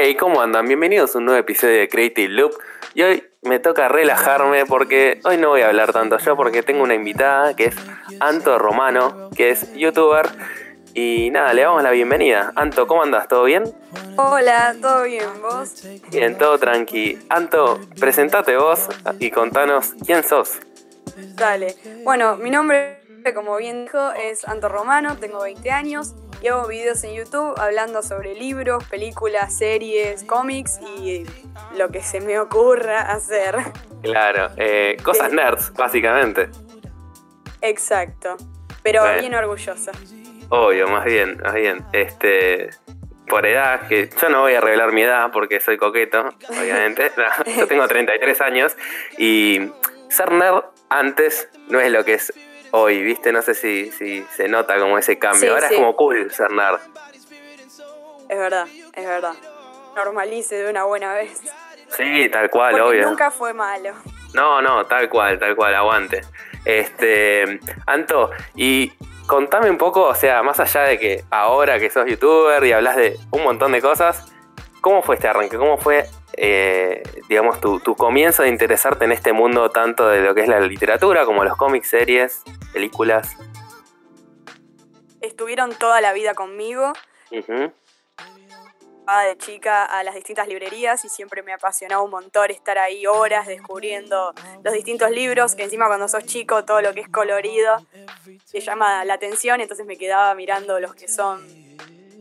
Hey, ¿cómo andan? Bienvenidos a un nuevo episodio de Creative Loop. Y hoy me toca relajarme porque hoy no voy a hablar tanto yo porque tengo una invitada que es Anto Romano, que es youtuber. Y nada, le damos la bienvenida. Anto, ¿cómo andas? ¿Todo bien? Hola, ¿todo bien? ¿Vos? Bien, todo tranqui. Anto, presentate vos y contanos quién sos. Dale. Bueno, mi nombre, como bien dijo, es Anto Romano, tengo 20 años y hago videos en YouTube hablando sobre libros, películas, series, cómics y lo que se me ocurra hacer. Claro, eh, cosas nerds, básicamente. Exacto, pero bien orgullosa. Obvio, más bien, más bien. Este, por edad, que yo no voy a revelar mi edad porque soy coqueto, obviamente. No, yo tengo 33 años y ser nerd antes no es lo que es hoy, ¿viste? No sé si, si se nota como ese cambio. Sí, Ahora sí. es como cool ser nerd. Es verdad, es verdad. Normalice de una buena vez. Sí, tal cual, Porque obvio. nunca fue malo. No, no, tal cual, tal cual, aguante. Este, Anto, y contame un poco, o sea, más allá de que ahora que sos youtuber y hablas de un montón de cosas, ¿cómo fue este arranque? ¿Cómo fue, eh, digamos, tu, tu comienzo de interesarte en este mundo tanto de lo que es la literatura como los cómics, series, películas? Estuvieron toda la vida conmigo. Iba de chica a las distintas librerías y siempre me apasionaba un montón estar ahí horas descubriendo los distintos libros, que encima cuando sos chico todo lo que es colorido te llama la atención, entonces me quedaba mirando los que son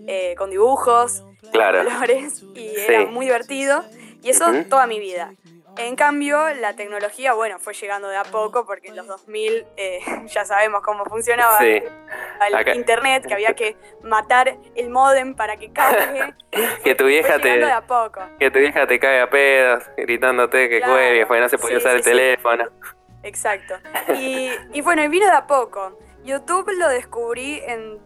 eh, con dibujos, Claro. colores, y era muy divertido. Y eso toda mi vida. En cambio, la tecnología, bueno, fue llegando de a poco, porque en los 2000 eh, ya sabemos cómo funcionaba Sí. el Acá- internet, que había que matar el modem para que cargue. Que tu vieja te, de a poco. que tu vieja te cae a pedos, gritándote que Claro. cuelgues, porque no se podía Sí, usar sí, el teléfono. Exacto. Y, y bueno, y vino de a poco. YouTube lo descubrí en...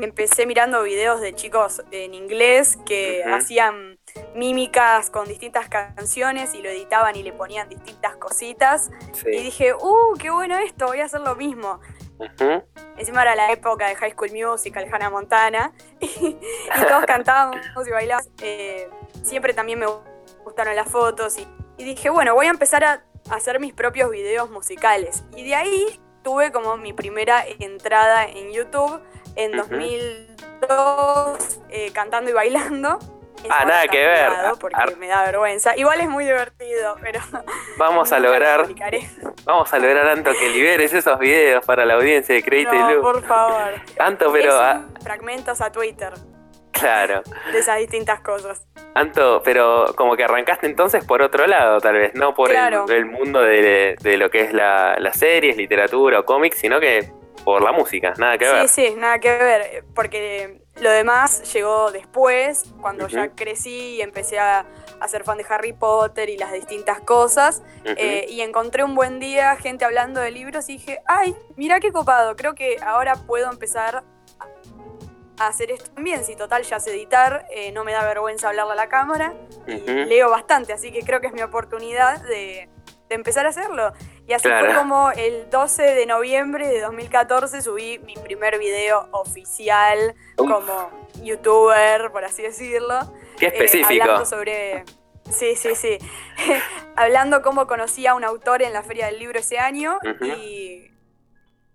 Empecé mirando videos de chicos en inglés que hacían mímicas con distintas canciones y lo editaban y le ponían distintas cositas. Y dije, ¡uh, qué bueno esto! Voy a hacer lo mismo. Ujú. Encima era la época de High School Musical, Hannah Montana, y, y todos cantábamos y bailábamos. Eh, siempre también me gustaron las fotos y, y dije, bueno, voy a empezar a hacer mis propios videos musicales. Y de ahí tuve como mi primera entrada en YouTube en. 2002, eh, cantando y bailando. Ah, nada que ver. privado Porque Ar- me da vergüenza. Igual es muy divertido, pero Vamos a lograr. Vamos a lograr, Anto, que liberes esos videos para la audiencia de Creative No, por favor. Anto, pero... Ah, fragmentos a Twitter claro. de esas distintas cosas. Anto, pero como que arrancaste entonces por otro lado, tal vez. No por el- mundo de, de lo que es la, las series, literatura o cómics, sino que por la música. Nada que ver. Sí, sí, nada que ver, porque lo demás llegó después, cuando ya crecí y empecé a, a ser fan de Harry Potter y las distintas cosas, eh, y encontré un buen día gente hablando de libros y dije, ay, mira qué copado, creo que ahora puedo empezar a hacer esto también, si total ya sé editar, eh, no me da vergüenza hablarle a la cámara, y leo bastante, así que creo que es mi oportunidad de, de empezar a hacerlo. Y así Claro. fue como el 12 de noviembre de 2014 subí mi primer video oficial Uf. como youtuber, por así decirlo. Qué eh, específico. hablando sobre... Sí, sí, sí. hablando cómo conocí a un autor en la Feria del Libro ese año y...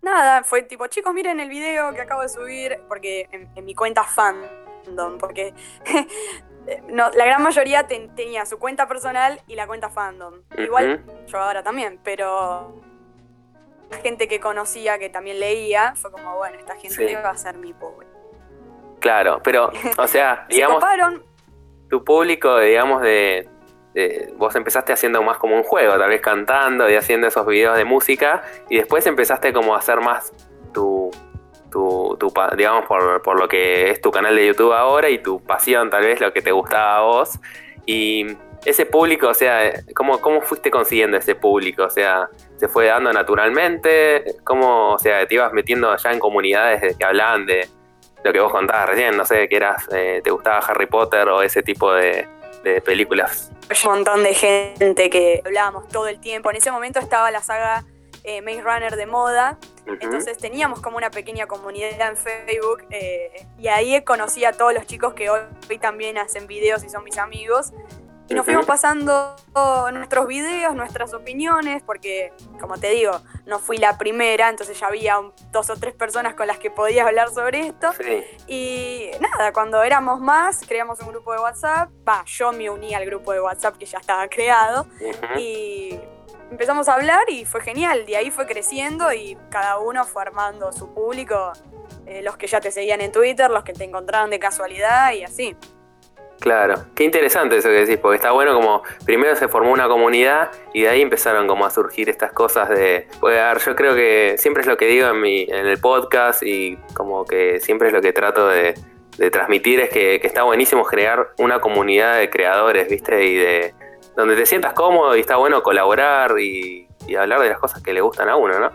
Nada, fue tipo, chicos, miren el video que acabo de subir, porque en, en mi cuenta fandom, porque no, la gran mayoría ten- tenía su cuenta personal y la cuenta fandom. Igual yo ahora también, pero la gente que conocía, que también leía, fue como, bueno, esta gente Sí. va a ser mi público. Claro, pero, o sea, Se digamos, coparon, tu público, digamos, de, de- Vos empezaste haciendo más como un juego, tal vez cantando y haciendo esos videos de música, y después empezaste como a hacer más. Tu, digamos, por, por lo que es tu canal de YouTube ahora y tu pasión, tal vez, lo que te gustaba a vos. Y ese público, o sea, ¿cómo, cómo fuiste consiguiendo ese público? O sea, ¿se fue dando naturalmente? ¿Cómo, o sea, te ibas metiendo allá en comunidades de- que hablaban de lo que vos contabas recién? No sé, que eras, eh, te gustaba Harry Potter o ese tipo de, de películas. un montón de gente que hablábamos todo el tiempo. En ese momento estaba la saga eh, Maze Runner de moda Entonces teníamos como una pequeña comunidad en Facebook eh, y ahí conocí a todos los chicos que hoy, también hacen videos y son mis amigos. Y nos fuimos pasando nuestros videos, nuestras opiniones, porque, como te digo, no fui la primera, entonces ya había dos o tres personas con las que podía hablar sobre esto. Y nada, cuando éramos más, creamos un grupo de WhatsApp. Va, yo me uní al grupo de WhatsApp que ya estaba creado. Y empezamos a hablar y fue genial. De ahí fue creciendo y cada uno fue armando su público. Eh, los que ya te seguían en Twitter, los que te encontraron de casualidad y así. Claro, qué interesante eso que decís, porque está bueno como primero se formó una comunidad y de ahí empezaron como a surgir estas cosas de, pues, a ver, yo creo que siempre es lo que digo en, mi, en el podcast y como que siempre es lo que trato de, transmitir es que, que, está buenísimo crear una comunidad de creadores, ¿viste? Y de, donde te sientas cómodo y está bueno colaborar y, hablar de las cosas que le gustan a uno, ¿no?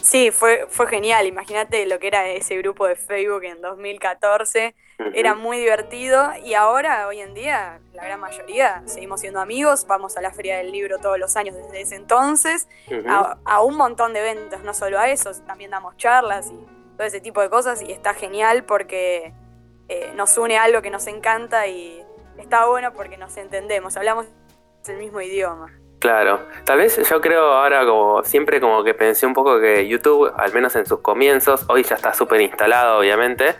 Sí, fue, fue genial. Imagínate lo que era ese grupo de Facebook en 2014. Era muy divertido y ahora, hoy en día, la gran mayoría seguimos siendo amigos. Vamos a la Feria del Libro todos los años desde ese entonces, a, un montón de eventos, no solo a eso, también damos charlas y todo ese tipo de cosas y está genial porque eh, nos une algo que nos encanta y está bueno porque nos entendemos, hablamos el mismo idioma. Claro, tal vez yo creo ahora como siempre como que pensé un poco que YouTube, al menos en sus comienzos, hoy ya está súper instalado obviamente,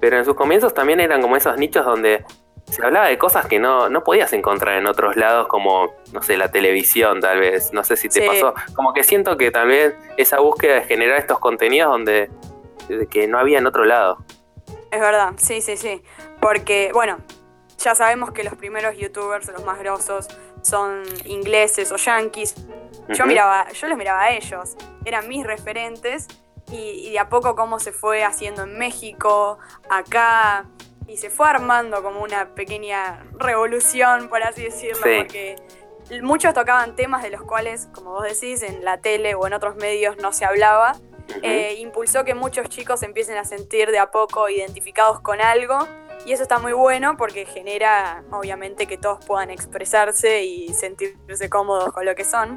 pero en sus comienzos también eran como esos nichos donde se hablaba de cosas que no, no podías encontrar en otros lados como, no sé, la televisión tal vez, no sé si te pasó, como que siento que tal vez esa búsqueda de generar estos contenidos donde que no había en otro lado. Es verdad, sí, sí, sí, porque bueno, ya sabemos que los primeros youtubers, los más grosos, son ingleses o yankees. Yo miraba, yo los miraba a ellos, eran mis referentes y, de a poco cómo se fue haciendo en México, acá, y se fue armando como una pequeña revolución, por así decirlo, porque muchos tocaban temas de los cuales, como vos decís, en la tele o en otros medios no se hablaba. Eh, impulsó que muchos chicos empiecen a sentir de a poco identificados con algo y eso está muy bueno porque genera, obviamente, que todos puedan expresarse y sentirse cómodos con lo que son.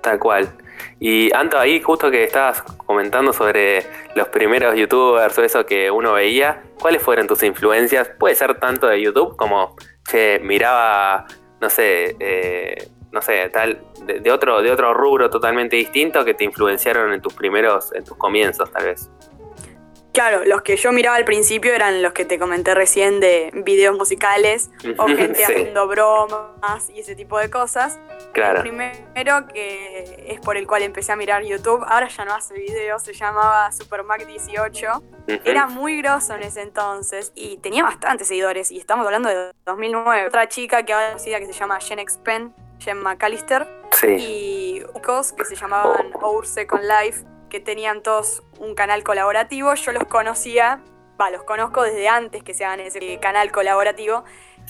Tal cual. Y Anto, ahí justo que estabas comentando sobre los primeros youtubers o eso que uno veía, ¿cuáles fueron tus influencias? Puede ser tanto de YouTube como, che, miraba, no sé, eh, no sé, tal, de, de, otro, de otro rubro totalmente distinto que te influenciaron en tus primeros, en tus comienzos, tal vez. Claro, los que yo miraba al principio eran los que te comenté recién de videos musicales o gente haciendo bromas y ese tipo de cosas. Claro. El primero que es por el cual empecé a mirar YouTube, ahora ya no hace videos, se llamaba SuperMac18. Era muy grosso en ese entonces y tenía bastantes seguidores y estamos hablando de 2009. Otra chica que ahora conocida que se llama Jen Expen, Jen McAllister. Sí. Y chicos que se llamaban oh. Our Second Life que tenían todos un canal colaborativo, yo los conocía, va, los conozco desde antes que se hagan ese canal colaborativo.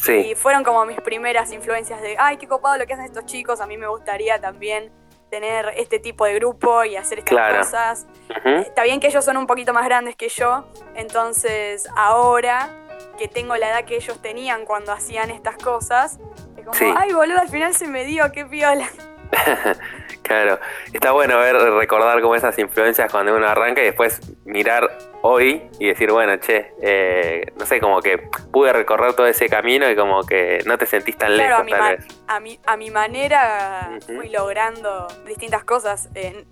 Y fueron como mis primeras influencias de, ay, qué copado lo que hacen estos chicos, a mí me gustaría también tener este tipo de grupo y hacer estas cosas. Está bien que ellos son un poquito más grandes que yo, entonces ahora que tengo la edad que ellos tenían cuando hacían estas cosas, es como, ay, boludo, al final se me dio, qué piola. Claro, está bueno ver, recordar como esas influencias cuando uno arranca y después mirar hoy y decir, bueno, che, eh, no sé, como que pude recorrer todo ese camino y como que no te sentís tan lejos. A mi, tal vez. A, mi, a mi manera fui logrando distintas cosas. Eh,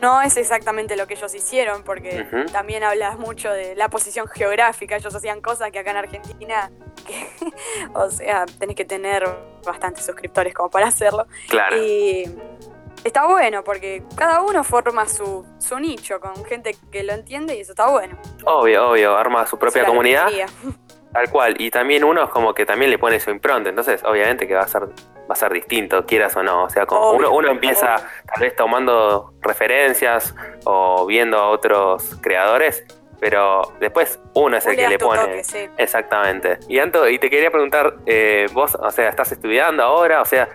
no es exactamente lo que ellos hicieron, porque también hablas mucho de la posición geográfica. Ellos hacían cosas que acá en Argentina, o sea, tenés que tener bastantes suscriptores como para hacerlo. Claro. Y está bueno porque cada uno forma su, su nicho con gente que lo entiende y eso está bueno. Obvio, obvio, arma su propia comunidad. Tal cual, y también uno es como que también le pone su impronta, entonces obviamente que va a ser va a ser distinto, quieras o no, o sea, como uno, uno empieza tal vez tomando referencias o viendo a otros creadores, pero después uno es el que le pone. Exactamente. Y Anto, y te quería preguntar, eh, vos, o sea, estás estudiando ahora, o sea,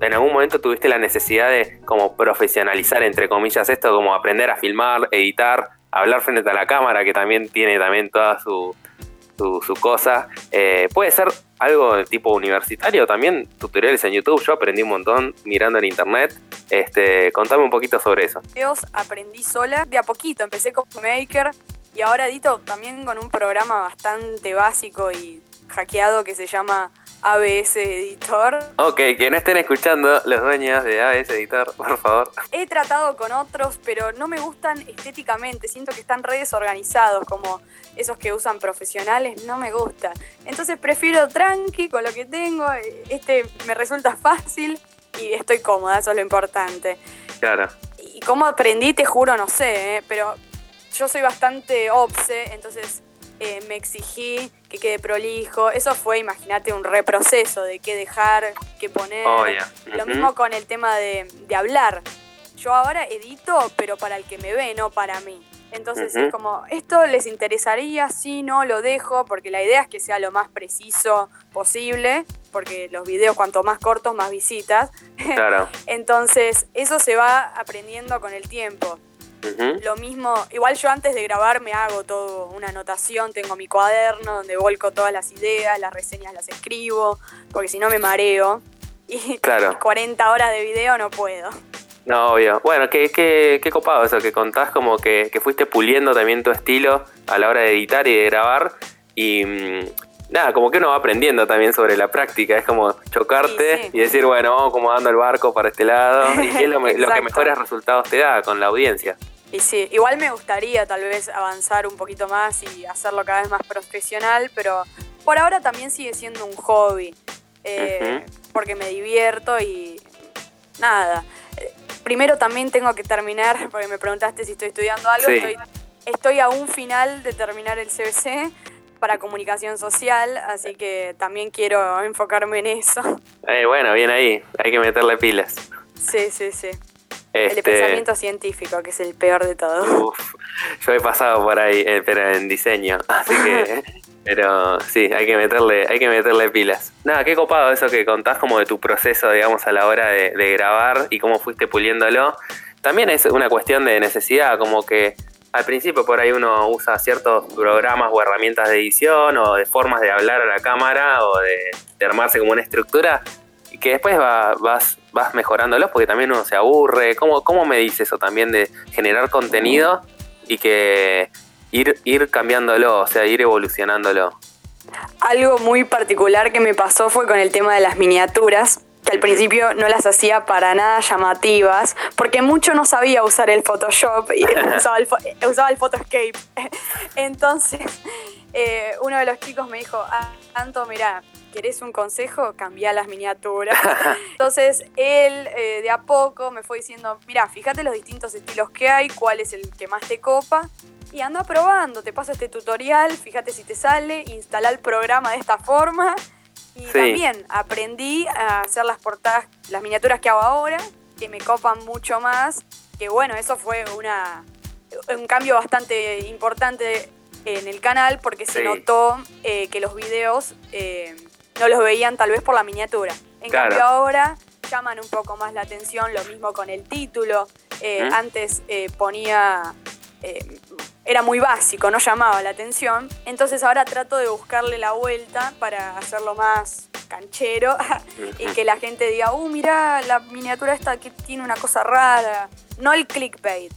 en algún momento tuviste la necesidad de como profesionalizar, entre comillas, esto, como aprender a filmar, editar, hablar frente a la cámara, que también tiene también toda su, su, su cosa. Eh, puede ser algo de tipo universitario también, tutoriales en YouTube. Yo aprendí un montón mirando en internet. Este, contame un poquito sobre eso. Aprendí sola de a poquito. Empecé con Maker y ahora edito también con un programa bastante básico y hackeado que se llama ABS Editor. Ok, que no estén escuchando los dueños de ABS Editor, por favor. He tratado con otros, pero no me gustan estéticamente. Siento que están re desorganizados, como esos que usan profesionales, no me gusta. Entonces prefiero tranqui con lo que tengo. Este me resulta fácil y estoy cómoda, eso es lo importante. Claro. Y cómo aprendí, te juro, no sé, ¿eh? pero yo soy bastante obse, entonces eh, me exigí que quede prolijo. Eso fue, imagínate, un reproceso de qué dejar, qué poner. Oh, Lo mismo con el tema de, hablar. Yo ahora edito, pero para el que me ve, no para mí. Entonces es como, ¿esto les interesaría? Sí, no, lo dejo, porque la idea es que sea lo más preciso posible, porque los videos cuanto más cortos, más visitas. Claro. Entonces eso se va aprendiendo con el tiempo. Lo mismo, igual yo antes de grabar me hago todo, una anotación, tengo mi cuaderno donde volco todas las ideas, las reseñas las escribo, porque si no me mareo. Y claro. 40 horas de video no puedo. No, obvio. Bueno, qué, qué, qué copado eso que contás, como que, fuiste puliendo también tu estilo a la hora de editar y de grabar. Y mm, nada, como que uno va aprendiendo también sobre la práctica. Es como chocarte y decir, bueno, vamos como dando el barco para este lado. y es lo, lo que mejores resultados te da con la audiencia. Y sí, igual me gustaría tal vez avanzar un poquito más y hacerlo cada vez más profesional, pero por ahora también sigue siendo un hobby, eh, porque me divierto y nada. Primero también tengo que terminar, porque me preguntaste si estoy estudiando algo, estoy, a un final de terminar el CBC para comunicación social, así que también quiero enfocarme en eso. Eh, bueno, bien ahí, hay que meterle pilas. Sí, sí, sí. El este, pensamiento científico, que es el peor de todos. Uf, yo he pasado por ahí, eh, pero en diseño, así que... pero sí, hay que meterle, hay que meterle pilas. Nada, qué copado eso que contás como de tu proceso, digamos, a la hora de, grabar y cómo fuiste puliéndolo. También es una cuestión de necesidad, como que al principio por ahí uno usa ciertos programas o herramientas de edición o de formas de hablar a la cámara o de, armarse como una estructura y que después vas, vas mejorándolos porque también uno se aburre. ¿Cómo, ¿Cómo me dice eso también de generar contenido y que ir, ir cambiándolo, o sea, ir evolucionándolo? Algo muy particular que me pasó fue con el tema de las miniaturas, que al principio no las hacía para nada llamativas, porque mucho no sabía usar el Photoshop y usaba el, usaba el Photoscape. Entonces, eh, uno de los chicos me dijo, ah, Anto, mira, ¿querés un consejo? Cambia las miniaturas. Entonces él eh, de a poco me fue diciendo, mira, fíjate los distintos estilos que hay, cuál es el que más te copa. Y anda probando, te paso este tutorial, fíjate si te sale, instala el programa de esta forma. Y también aprendí a hacer las portadas, las miniaturas que hago ahora, que me copan mucho más. Que bueno, eso fue una, un cambio bastante importante en el canal porque se notó eh, que los videos eh, no los veían tal vez por la miniatura. En cambio ahora llaman un poco más la atención, lo mismo con el título. Eh, antes ponía, era muy básico, no llamaba la atención. Entonces ahora trato de buscarle la vuelta para hacerlo más canchero y que la gente diga, uh, mira la miniatura esta que tiene una cosa rara. No el clickbait,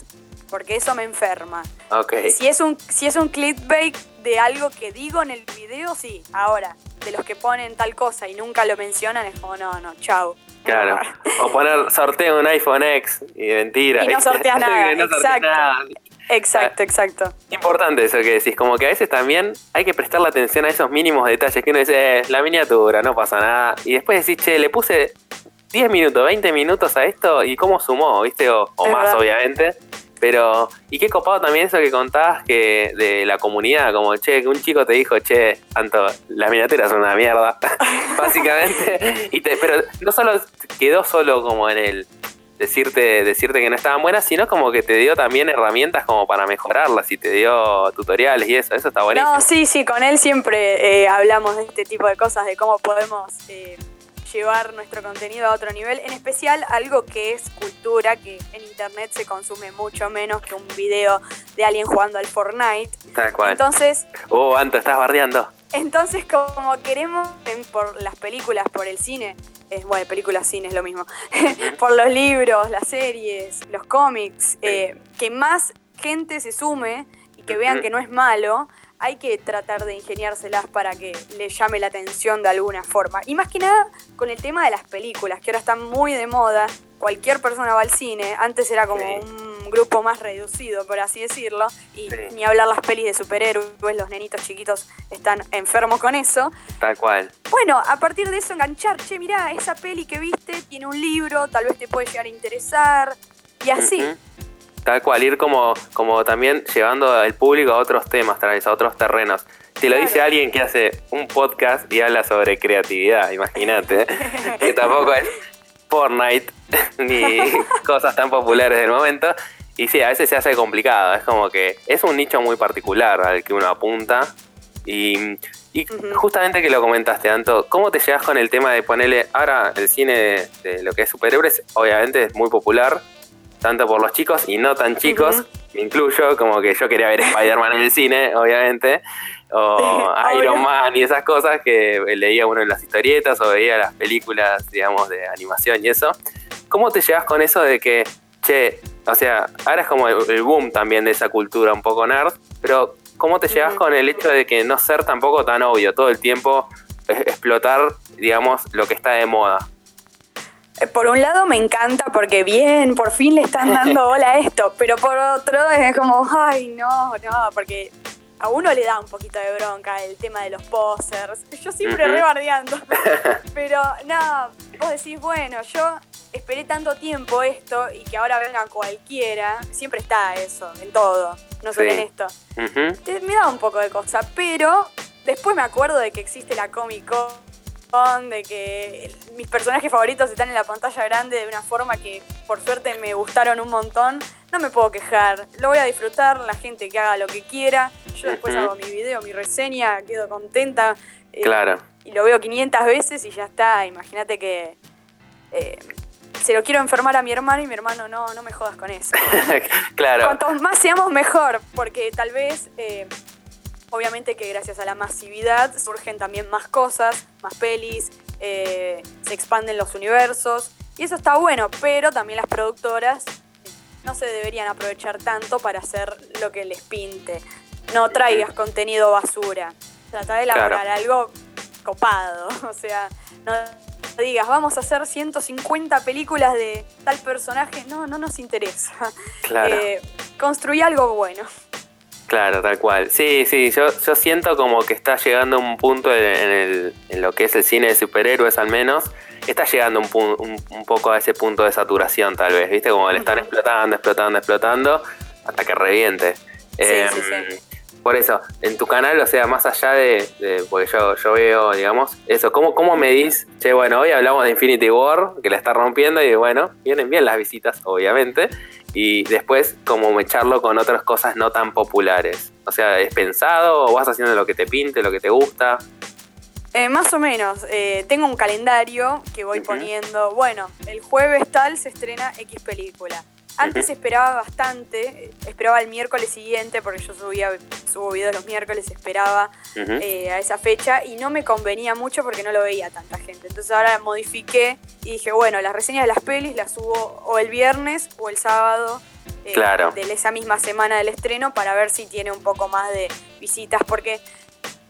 porque eso me enferma. Okay. Si es un, si es un clickbait de algo que digo en el video, sí. Ahora, de los que ponen tal cosa y nunca lo mencionan, es como, no, no, chao. Claro. o poner sorteo un iPhone X y mentira. Y no sorteas nada. exacto. Exacto, exacto. Importante eso que decís, como que a veces también hay que prestarle atención a esos mínimos detalles que uno dice, eh, la miniatura, no pasa nada. Y después decís, che, le puse 10 minutos, 20 minutos a esto y cómo sumó, ¿viste? O, más, obviamente. Pero, y qué copado también eso que contabas que de la comunidad, como, che, que un chico te dijo, che, Anto, las miniaturas son una mierda, básicamente. Y te, pero no solo quedó solo como en el decirte, decirte que no estaban buenas, sino como que te dio también herramientas como para mejorarlas y te dio tutoriales y eso, eso está buenísimo. No, sí, sí, con él siempre eh, hablamos de este tipo de cosas, de cómo podemos... Eh, llevar nuestro contenido a otro nivel, en especial algo que es cultura, que en internet se consume mucho menos que un video de alguien jugando al Fortnite. Tal cual. Entonces, Oh, Anto, estás bardeando. entonces como queremos por las películas, por el cine, eh, bueno, películas, cine es lo mismo, por los libros, las series, los cómics, eh, que más gente se sume y que vean que no es malo, hay que tratar de ingeniárselas para que le llame la atención de alguna forma. Y más que nada con el tema de las películas, que ahora están muy de moda, cualquier persona va al cine, antes era como Sí. un grupo más reducido, por así decirlo, y Sí. ni hablar las pelis de superhéroes, los nenitos chiquitos están enfermos con eso. Tal cual. Bueno, a partir de eso enganchar, che, mirá, esa peli que viste tiene un libro, tal vez te puede llegar a interesar, y así. Tal cual, ir como, como también llevando al público a otros temas, tal vez, a otros terrenos. Te lo Claro. dice alguien que hace un podcast y habla sobre creatividad, imagínate. que tampoco es Fortnite ni cosas tan populares del momento. Y sí, a veces se hace complicado. Es como que es un nicho muy particular al que uno apunta. Y, justamente que lo comentaste, Anto, ¿cómo te llevas con el tema de ponerle. Ahora, el cine de, de lo que es superhéroes, obviamente es muy popular, tanto por los chicos y no tan chicos. Me incluyo, como que yo quería ver Spider-Man en el cine, obviamente. O. Iron Man y esas cosas que leía uno en las historietas o veía las películas, digamos, de animación y eso. ¿Cómo te llevas con eso de que, che, o sea, ahora es como el, el boom también de esa cultura un poco nerd, pero ¿cómo te llevas con el hecho de que no ser tampoco tan obvio, todo el tiempo explotar, digamos, lo que está de moda? Eh, Por un lado me encanta porque bien, por fin le están dando bola a esto, pero por otro es como, ay, no, no, porque a uno le da un poquito de bronca el tema de los posers. Yo siempre Ujú. rebardeando. pero no, vos decís, bueno, yo esperé tanto tiempo esto y que ahora venga cualquiera. Siempre está eso, en todo, no solo Sí. en esto. Me da un poco de cosa, pero después me acuerdo de que existe la Comic Con, de que mis personajes favoritos están en la pantalla grande de una forma que por suerte me gustaron un montón. No me puedo quejar, lo voy a disfrutar, la gente que haga lo que quiera. Yo después hago mi video, mi reseña, quedo contenta. eh, Claro. Y lo veo 500 veces y ya está. Imagínate que eh, se lo quiero enfermar a mi hermano y mi hermano no, no me jodas con eso. claro. Cuantos más seamos mejor, porque tal vez, eh, obviamente que gracias a la masividad surgen también más cosas, más pelis, eh, se expanden los universos, y eso está bueno, pero también las productoras eh, no se deberían aprovechar tanto para hacer lo que les pinte. No traigas contenido basura, trata de elaborar Claro. algo copado, o sea, no digas, vamos a hacer 150 películas de tal personaje, no, no nos interesa. Claro. Eh, construí algo bueno. Claro, tal cual. Sí, sí, yo, yo siento como que está llegando un punto en, en el, en lo que es el cine de superhéroes al menos, está llegando un, un, un poco a ese punto de saturación tal vez, ¿viste? Como le están explotando, explotando, explotando, hasta que reviente. Em, sí, sí. Por eso, en tu canal, o sea, más allá de, de- porque yo, yo veo, digamos, eso, ¿cómo, ¿cómo medís? Che, bueno, hoy hablamos de Infinity War, que la está rompiendo, y bueno, vienen bien las visitas, obviamente, y después como mecharlo con otras cosas no tan populares. O sea, ¿es pensado o vas haciendo lo que te pinte, lo que te gusta? Eh, más o menos, eh, tengo un calendario que voy poniendo. Bueno, el jueves tal se estrena X película. Antes esperaba bastante, esperaba el miércoles siguiente, porque yo subía, subo videos los miércoles, esperaba eh, a esa fecha y no me convenía mucho porque no lo veía tanta gente. Entonces ahora modifiqué y dije, bueno, las reseñas de las pelis las subo o el viernes o el sábado eh, Claro. de esa misma semana del estreno para ver si tiene un poco más de visitas porque...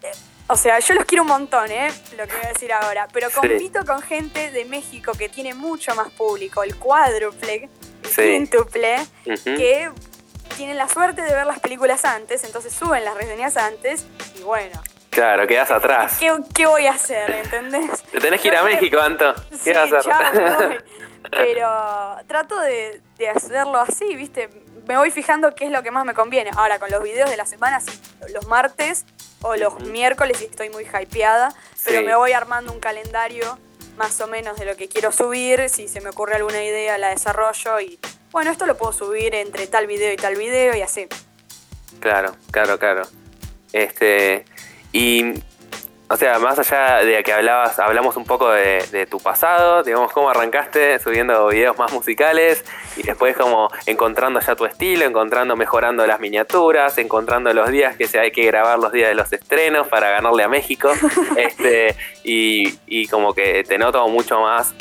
eh, o sea, yo los quiero un montón, ¿eh? Lo que voy a decir ahora. Pero Sí. compito con gente de México que tiene mucho más público, el cuádruple, quíntuple, Ujú. que tienen la suerte de ver las películas antes, entonces suben las reseñas antes y bueno, Claro, quedas atrás. ¿qué, qué voy a hacer? ¿Entendés? Te tenés que ir a México, Anto. Sí, ¿Qué vas a hacer? Pero trato de, de hacerlo así, ¿viste? Me voy fijando qué es lo que más me conviene. Ahora, con los videos de la semana, los martes o los miércoles sí estoy muy hypeada, pero Sí. me voy armando un calendario más o menos de lo que quiero subir. Si se me ocurre alguna idea, la desarrollo y bueno, esto lo puedo subir entre tal video y tal video y así. Claro, claro, claro. Este, y o sea, más allá de que hablabas, hablamos un poco de, tu pasado, digamos, cómo arrancaste subiendo videos más musicales y después como encontrando ya tu estilo, encontrando, mejorando las miniaturas, encontrando los días que se hay que grabar los días de los estrenos para ganarle a México, este, y, como que te noto mucho más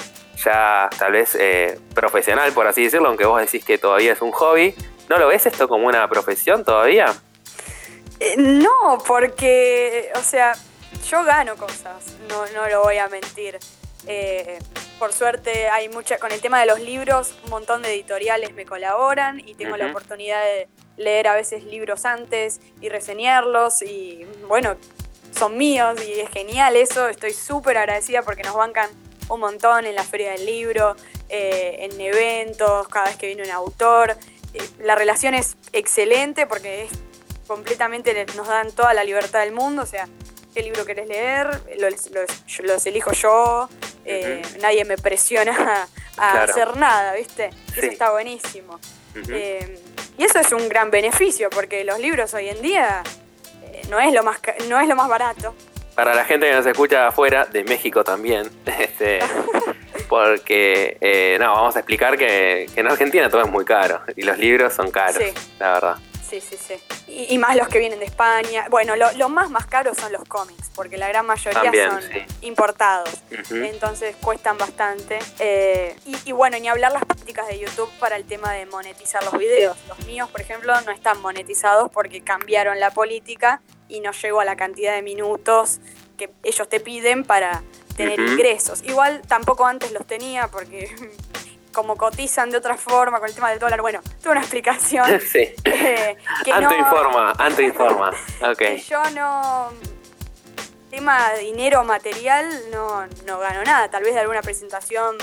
ya tal vez eh, profesional, por así decirlo, aunque vos decís que todavía es un hobby. ¿No lo ves esto como una profesión todavía? Eh, no, porque, o sea, yo gano cosas, no, no lo voy a mentir. Eh, por suerte hay mucha, con el tema de los libros, un montón de editoriales me colaboran y tengo la oportunidad de leer a veces libros antes y reseñarlos y bueno, son míos y es genial eso, estoy súper agradecida porque nos bancan un montón en la feria del libro, eh, en eventos, cada vez que viene un autor. Eh, la relación es excelente porque es completamente, nos dan toda la libertad del mundo, o sea, qué libro querés leer, los, elijo yo, eh, nadie me presiona a, hacer nada, ¿viste? Eso está buenísimo. Eh, y eso es un gran beneficio, porque los libros hoy en día eh, no, es lo más, no es lo más barato. Para la gente que nos escucha afuera, de México también, este, porque, no, vamos a explicar que, en Argentina todo es muy caro y los libros son caros, la verdad. Sí, sí, sí. Y, más los que vienen de España. Bueno, lo, más más caros son los cómics, porque la gran mayoría son importados. Entonces cuestan bastante. Eh, y, bueno, ni hablar las prácticas de YouTube para el tema de monetizar los videos. Los míos, por ejemplo, no están monetizados porque cambiaron la política y no llego a la cantidad de minutos que ellos te piden para tener ingresos. Igual tampoco antes los tenía porque como cotizan de otra forma con el tema del dólar. Bueno, tuve una explicación. sí. Eh, Anto informa, Anto informa. Okay. yo no. Tema dinero material, no, no gano nada. Tal vez de alguna presentación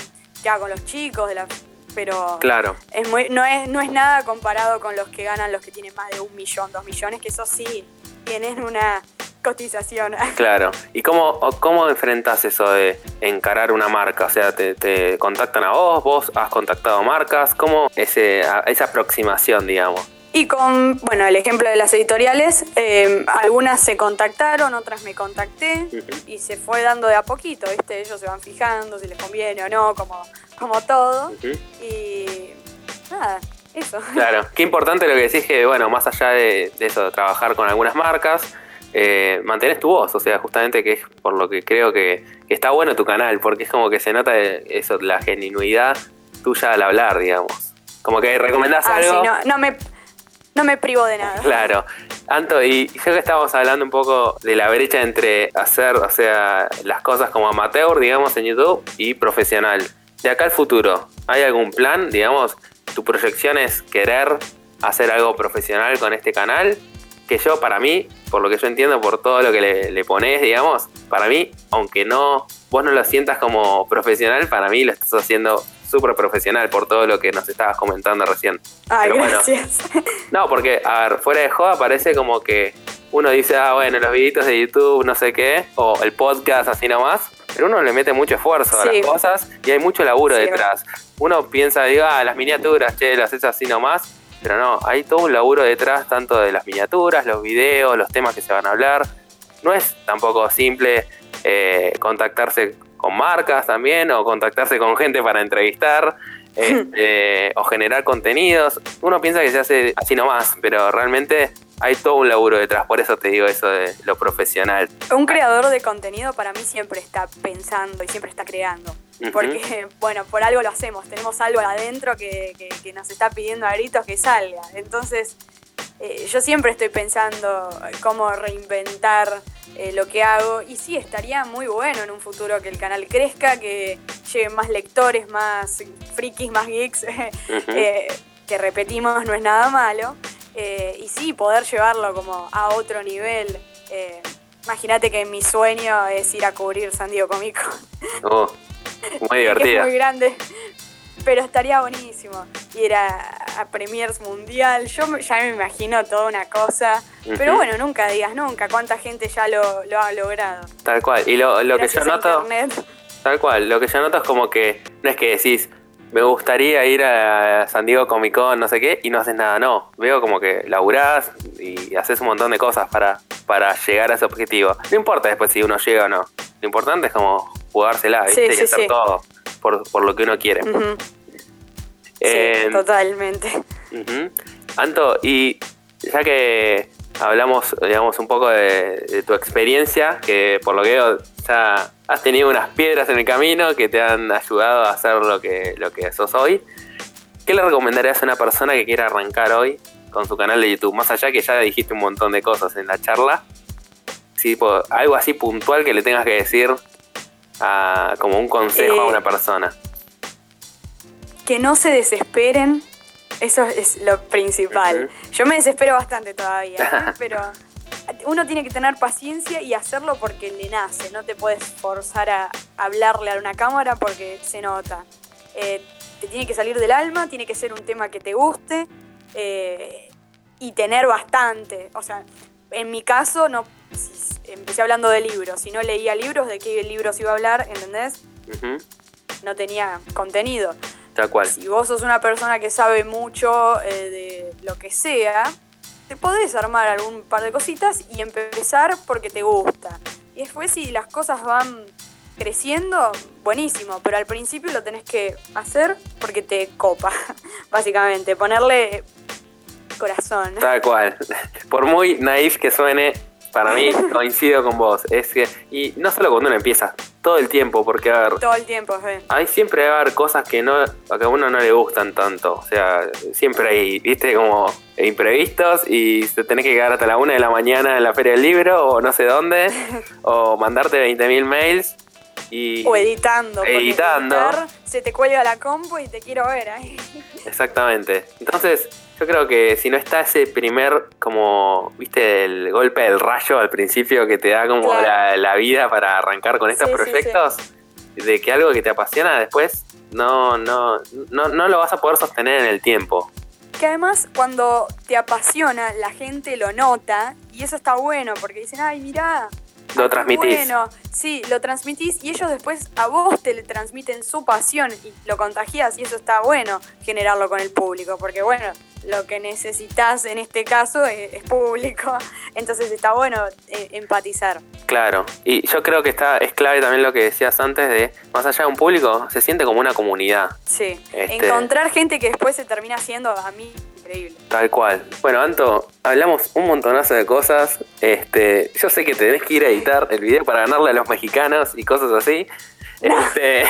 que hago con los chicos, de la, pero. Claro. Es muy, no, es, no es nada comparado con los que ganan los que tienen más de un millón, dos millones, que eso sí tienen una cotización. Claro. ¿Y cómo, cómo enfrentas eso de encarar una marca? O sea, te, contactan a vos, vos has contactado marcas, ¿cómo ese, esa aproximación, digamos? Y con, bueno, el ejemplo de las editoriales, em, algunas se contactaron, otras me contacté y se fue dando de a poquito, ¿viste? Ellos se van fijando si les conviene o no, como, como todo. Y nada, eso. Claro, qué importante lo que decís que, bueno, más allá de, de eso, de trabajar con algunas marcas, eh, mantenés tu voz, o sea, justamente que es por lo que creo que, está bueno tu canal, porque es como que se nota eso, la genuinidad tuya al hablar, digamos. Como que recomendás ah, algo. Sí, no, me, no me privo de nada. Claro. Anto, y yo que estábamos hablando un poco de la brecha entre hacer, o sea, las cosas como amateur, digamos, en YouTube y profesional. De acá al futuro, ¿hay algún plan, digamos? ¿Tu proyección es querer hacer algo profesional con este canal? Que yo, para mí, por lo que yo entiendo, por todo lo que le, le pones, digamos, para mí, aunque no vos no lo sientas como profesional, para mí lo estás haciendo súper profesional por todo lo que nos estabas comentando recién. Ay, gracias. no, porque, a ver, fuera de joda parece como que uno dice, ah, bueno, los videitos de YouTube, no sé qué, o el podcast así nomás, pero uno le mete mucho esfuerzo a las cosas y hay mucho laburo detrás. Uno piensa, diga, ah, las miniaturas, che, las haces así nomás, pero no, hay todo un laburo detrás, tanto de las miniaturas, los videos, los temas que se van a hablar. No es tampoco simple eh, contactarse con marcas también o contactarse con gente para entrevistar. Este, o generar contenidos. Uno piensa que se hace así nomás, pero realmente hay todo un laburo detrás, por eso te digo eso de lo profesional. Un creador de contenido para mí siempre está pensando y siempre está creando. Porque, bueno, por algo lo hacemos, tenemos algo adentro que, nos está pidiendo a gritos que salga. Entonces, eh, yo siempre estoy pensando cómo reinventar eh, lo que hago y sí, estaría muy bueno en un futuro que el canal crezca, que lleguen más lectores, más frikis, más geeks, eh, que repetimos, no es nada malo. y sí, poder llevarlo como a otro nivel. Imagínate que mi sueño es ir a cubrir San Diego Cómico. Oh. Muy divertida. es muy grande. Pero estaría buenísimo ir a, Premiers Mundial. Yo ya me imagino toda una cosa. Pero bueno, nunca digas nunca cuánta gente ya lo, ha logrado. Tal cual. Y lo, que yo noto. Tal cual. Lo que yo noto es como que no es que decís, me gustaría ir a San Diego Comic Con, no sé qué, y no haces nada. No. Veo como que laburás y haces un montón de cosas para, para llegar a ese objetivo. No importa después si uno llega o no. Lo importante es como jugársela, Sí, ¿viste? sí, y hacer sí. todo por, por lo que uno quiere. Eh, sí, totalmente. Anto, y ya que hablamos, digamos, un poco de, de tu experiencia, que por lo que veo ya has tenido unas piedras en el camino que te han ayudado a hacer lo que, lo que sos hoy, ¿qué le recomendarías a una persona que quiera arrancar hoy con su canal de YouTube? Más allá que ya dijiste un montón de cosas en la charla, sí, algo así puntual que le tengas que decir a- como un consejo a Eh, una persona. Que no se desesperen, eso es lo principal. Yo me desespero bastante todavía, ¿eh? pero uno tiene que tener paciencia y hacerlo porque le nace. No te puedes forzar a hablarle a una cámara porque se nota. Eh, te tiene que salir del alma, tiene que ser un tema que te guste eh, y tener bastante. O sea, en mi caso, no si- empecé hablando de libros. Si no leía libros, ¿de qué libros iba a hablar? ¿Entendés? No tenía contenido. Tal cual. Si vos sos una persona que sabe mucho eh, de lo que sea, te podés armar algún par de cositas y empezar porque te gusta. Y después si las cosas van creciendo, buenísimo, pero al principio lo tenés que hacer porque te copa, básicamente, ponerle corazón. Tal cual. Por muy naif que suene, para mí coincido con vos. Es que, y no solo cuando uno empieza, todo el tiempo, porque a ver, Todo el tiempo, Fe. hay siempre va a haber cosas que no, a que a uno no le gustan tanto. O sea, siempre hay, viste, como imprevistos y te tenés que quedar hasta la una de la mañana en la feria del libro o no sé dónde, o mandarte 20.000 mails y... O editando. Editando. editar, se te cuelga la compu y te quiero ver ahí. Exactamente. Entonces, yo creo que si no está ese primer, como, viste, el golpe del rayo al principio que te da como Claro. la, la vida para arrancar con estos Sí, sí, proyectos, de que algo que te apasiona después no, no, no, no lo vas a poder sostener en el tiempo. Que además cuando te apasiona, la gente lo nota y eso está bueno porque dicen, ay, mirá. Lo transmitís. Bueno, sí, lo transmitís y ellos después a vos te le transmiten su pasión y lo contagias y eso está bueno generarlo con el público porque bueno, lo que necesitas en este caso es, es público, entonces está bueno eh, empatizar. Claro. Y yo creo que está, es clave también lo que decías antes de, más allá de un público, se siente como una comunidad. Sí, Este- encontrar gente que después se termina haciendo a mí increíble. Tal cual. Bueno, Anto, hablamos un montonazo de cosas. Este, yo sé que tenés que ir a editar el video para ganarle a los mexicanos y cosas así. Este,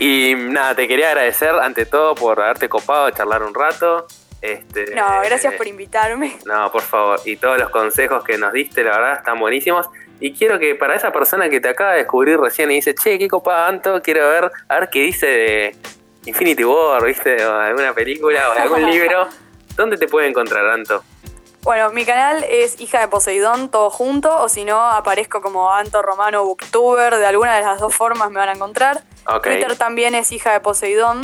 y nada, te quería agradecer ante todo por haberte copado de charlar un rato. Este, No, gracias por invitarme. No, por favor. Y todos los consejos que nos diste, la verdad, están buenísimos. Y quiero que para esa persona que te acaba de descubrir recién y dice, che, qué copada Anto, quiero ver, a ver qué dice de Infinity War, ¿viste? O alguna película o algún libro. ¿Dónde te puede encontrar, Anto? Bueno, mi canal es Hija de Poseidón, todo junto, o si no, aparezco como Anto Romano Booktuber, de alguna de las dos formas me van a encontrar. Twitter también es Hija de Poseidón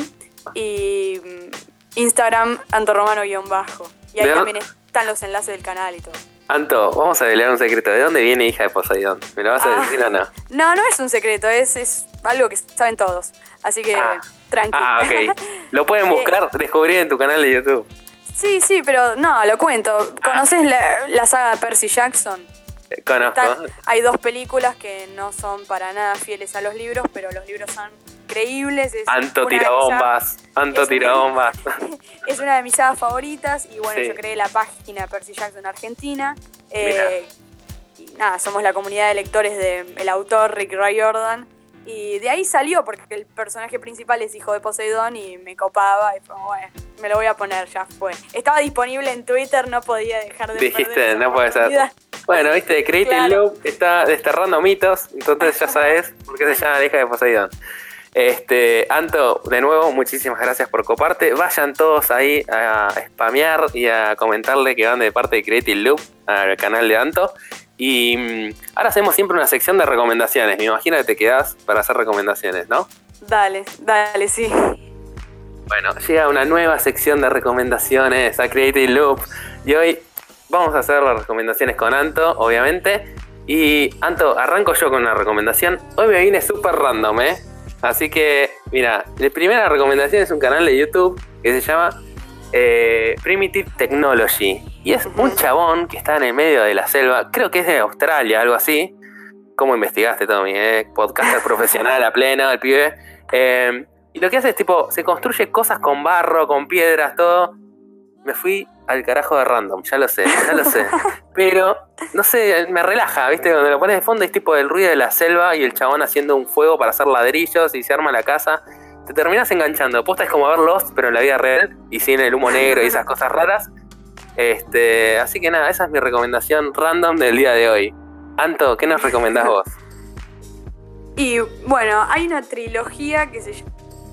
y mm, Instagram Anto Romano-bajo. Y ahí ¿De dó- también están los enlaces del canal y todo. Anto, vamos a develar un secreto. ¿De dónde viene hija de Poseidón? ¿Me lo vas a Ah. decir o no? No, no es un secreto, es, es algo que saben todos. Así que Ah. Tranqui. Ah, ok. Lo pueden buscar, descubrir en tu canal de YouTube. sí, sí, pero no, lo cuento. ¿Conoces la, la saga de Percy Jackson? Eh, Conozco. Hay dos películas que no son para nada fieles a los libros, pero los libros son creíbles. Es Anto una de tira mis bombas. Anto es tira una- bombas. sagas- Es una de mis sagas favoritas y bueno, Sí. yo creé la página Percy Jackson Argentina. Eh, y nada, somos la comunidad de lectores del autor Rick Riordan. Y de ahí salió porque el personaje principal es hijo de Poseidón y me copaba y fue bueno, me lo voy a poner, ya fue. Estaba disponible en Twitter, no podía dejar de Dijiste, perder no puede ser. Bueno, viste, Creative Claro. Loop está desterrando mitos, entonces ya sabes por qué se llama la hija de Poseidón. Este, Anto, de nuevo, muchísimas gracias por coparte. Vayan todos ahí a spamear y a comentarle que van de parte de Creative Loop al canal de Anto. Y mm, ahora hacemos siempre una sección de recomendaciones. Me imagino que te quedás para hacer recomendaciones, ¿no? Dale, dale, sí. Bueno, llega una nueva sección de recomendaciones a Creative Loop. Y hoy vamos a hacer las recomendaciones con Anto, obviamente. Y Anto, arranco yo con una recomendación. Hoy me vine súper random, ¿eh? Así que, mira, la primera recomendación es un canal de YouTube que se llama eh, Primitive Technology. Y es un chabón que está en el medio de la selva, creo que es de Australia, algo así. ¿Cómo investigaste, Tommy? Eh? Podcaster profesional a pleno, el pibe. Eh, y lo que hace es tipo, se construye cosas con barro, con piedras, todo. Me fui al carajo de random, ya lo sé, ya lo sé. Pero, no sé, me relaja, ¿viste? Cuando lo pones de fondo es tipo el ruido de la selva y el chabón haciendo un fuego para hacer ladrillos y se arma la casa. Te terminas enganchando. Posta es como ver Lost, pero en la vida real y sin el humo negro y esas cosas raras. Este, así que nada, esa es mi recomendación random del día de hoy. Anto, ¿qué nos recomendás vos? Y bueno, hay una trilogía que se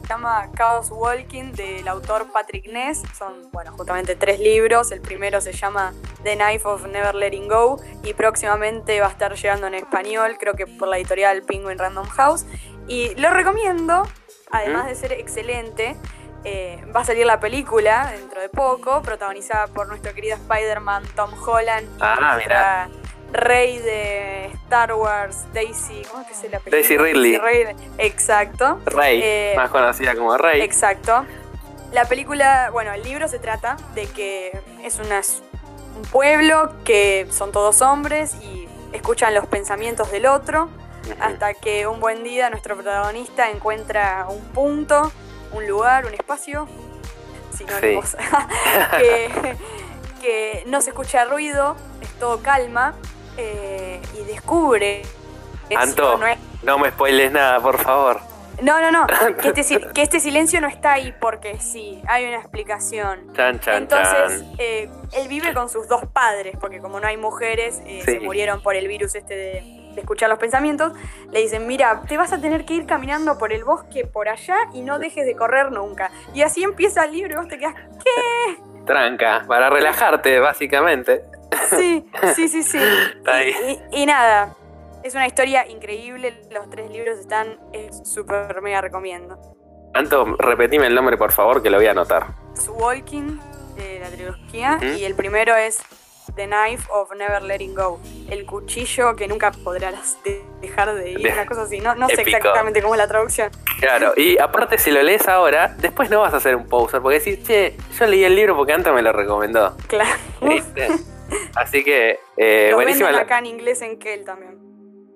llama Chaos Walking del autor Patrick Ness. Son, bueno, justamente tres libros. El primero se llama The Knife of Never Letting Go y próximamente va a estar llegando en español, creo que por la editorial Penguin Random House. Y lo recomiendo, además de ser excelente. Eh, va a salir la película dentro de poco, protagonizada por nuestro querido Spider-Man Tom Holland. Ah, mira rey de Star Wars, Daisy, ¿cómo es que se la Daisy Ridley. exacto. Rey, eh, más conocida como Rey. Exacto. La película, bueno, el libro se trata de que es un pueblo que son todos hombres y escuchan los pensamientos del otro, hasta que un buen día nuestro protagonista encuentra un punto, un lugar, un espacio, sinónimos, que, que no se escucha ruido, es todo calma eh, y descubre. Anto, no, me spoiles nada, por favor. No, no, no. Este que este, silencio no está ahí porque sí, hay una explicación. Chan, chan, Entonces, eh, él vive con sus dos padres, porque como no hay mujeres, eh, se murieron por el virus este de, escuchar los pensamientos. Le dicen, mira, te vas a tener que ir caminando por el bosque por allá y no dejes de correr nunca. Y así empieza el libro y vos te quedas, ¿qué? Tranca, para relajarte, básicamente. Sí, sí, sí, sí. Y, nada, es una historia increíble. Los tres libros están súper mega recomiendo. Anto, repetime el nombre, por favor, que lo voy a anotar. Es Walking, de la trilogía, y el primero es The Knife of Never Letting Go. El cuchillo que nunca podrás dejar de ir, una cosa así. No, no sé exactamente cómo es la traducción. Claro, y aparte si lo lees ahora, después no vas a hacer un poser, porque decís, che, yo leí el libro porque Anto me lo recomendó. Claro. Así que, eh, buenísima. La... acá en inglés en Kel también.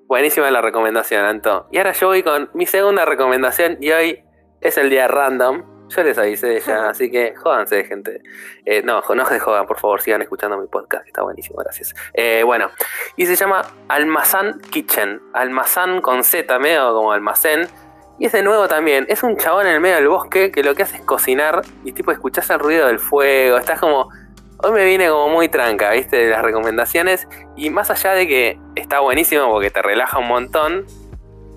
Buenísima la recomendación, Anto. Y ahora yo voy con mi segunda recomendación y hoy es el día random. Yo les avisé ya, así que jódanse, gente. Eh, no, no se jodan, por favor, sigan escuchando mi podcast, está buenísimo, gracias. Eh, bueno, y se llama Almazán Kitchen. Almazán con Z, medio como almacén. Y es de nuevo también, es un chabón en el medio del bosque que lo que hace es cocinar y tipo escuchás el ruido del fuego, estás como Hoy me viene como muy tranca, ¿viste? De las recomendaciones. Y más allá de que está buenísimo porque te relaja un montón,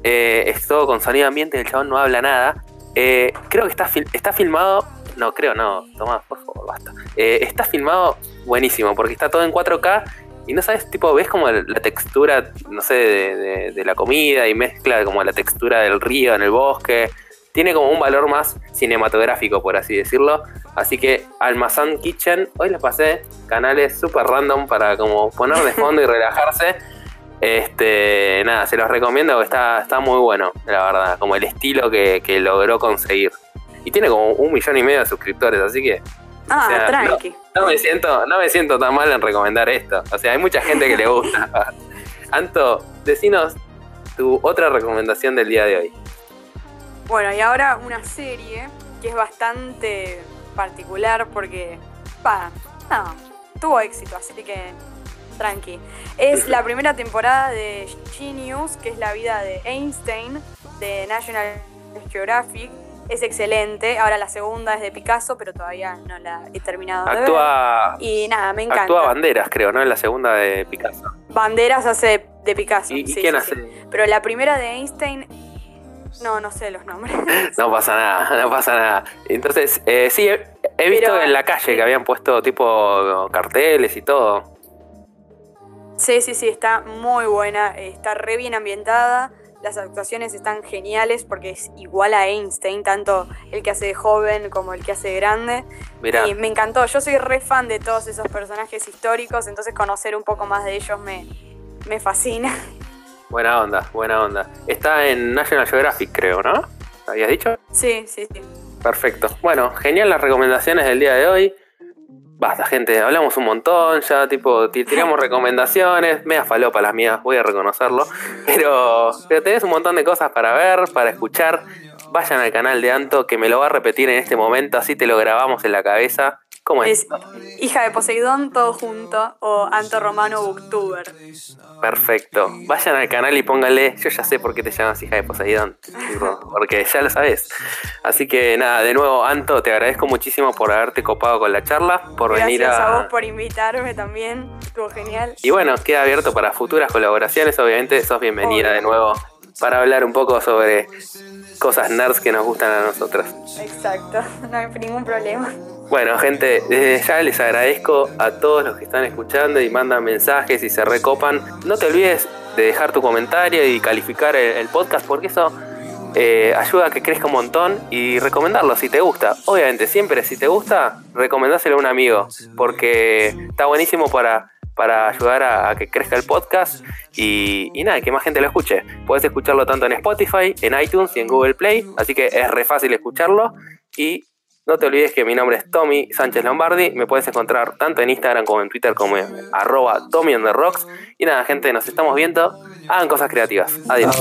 eh, es todo con sonido ambiente, el chabón no habla nada. Eh, creo que está, está filmado. No, creo no. Tomás, por favor, basta. Eh, está filmado buenísimo porque está todo en 4K y no sabes, tipo, ves como la textura, no sé, de, de la comida y mezcla como la textura del río en el bosque tiene como un valor más cinematográfico, por así decirlo. Así que Almazán Kitchen, hoy les pasé canales super random para como poner de fondo y relajarse. Este, nada, se los recomiendo porque está, está muy bueno, la verdad, como el estilo que, logró conseguir. Y tiene como un millón y medio de suscriptores, así que. Ah, tranqui. No, me siento, no me siento tan mal en recomendar esto. O sea, hay mucha gente que le gusta. Anto, decinos tu otra recomendación del día de hoy. Bueno, y ahora una serie que es bastante particular porque, pa, no, tuvo éxito, así que tranqui. Es la primera temporada de Genius, que es la vida de Einstein, de National Geographic. Es excelente. Ahora la segunda es de Picasso, pero todavía no la he terminado de ver. Y nada, me encanta. Actúa Banderas, creo, ¿no? En la segunda de Picasso. Banderas hace de Picasso. ¿Y, quién hace? Pero la primera de Einstein no, no sé los nombres. no pasa nada, no pasa nada. Entonces, eh, sí, he, visto en la calle que habían puesto tipo carteles y todo. Sí, sí, sí, está muy buena, está re bien ambientada, las actuaciones están geniales porque es igual a Einstein, tanto el que hace de joven como el que hace de grande. Y me encantó, yo soy re fan de todos esos personajes históricos, entonces conocer un poco más de ellos me, me fascina. Buena onda, buena onda. Está en National Geographic, creo, ¿no? ¿Habías dicho? Sí, sí, sí. Perfecto. Bueno, genial las recomendaciones del día de hoy. Basta, gente, hablamos un montón, ya tipo, tiramos recomendaciones, mea falopa las mías, voy a reconocerlo, pero, pero tenés un montón de cosas para ver, para escuchar. Vayan al canal de Anto, que me lo va a repetir en este momento, así te lo grabamos en la cabeza ¿Cómo es? Hija de Poseidón, todo junto, o Anto Romano Booktuber. Perfecto. Vayan al canal y pónganle, yo ya sé por qué te llamas hija de Poseidón, porque ya lo sabes. Así que nada, de nuevo, Anto, te agradezco muchísimo por haberte copado con la charla, por venir a... Gracias a vos por invitarme también, estuvo genial. Y bueno, queda abierto para futuras colaboraciones, obviamente sos bienvenida de nuevo para hablar un poco sobre cosas nerds que nos gustan a nosotros. Exacto, no hay ningún problema. Bueno, gente, desde ya les agradezco a todos los que están escuchando y mandan mensajes y se recopan. No te olvides de dejar tu comentario y calificar el, podcast porque eso eh, ayuda a que crezca un montón y recomendarlo si te gusta. Obviamente, siempre si te gusta, recomendáselo a un amigo porque está buenísimo para, para ayudar a, que crezca el podcast y, nada, que más gente lo escuche. Puedes escucharlo tanto en Spotify, en iTunes y en Google Play, así que es re fácil escucharlo y no te olvides que mi nombre es Tommy Sánchez Lombardi. Me puedes encontrar tanto en Instagram como en Twitter como en arroba Tommy on the Rocks. Y nada, gente, nos estamos viendo. Hagan cosas creativas. Adiós.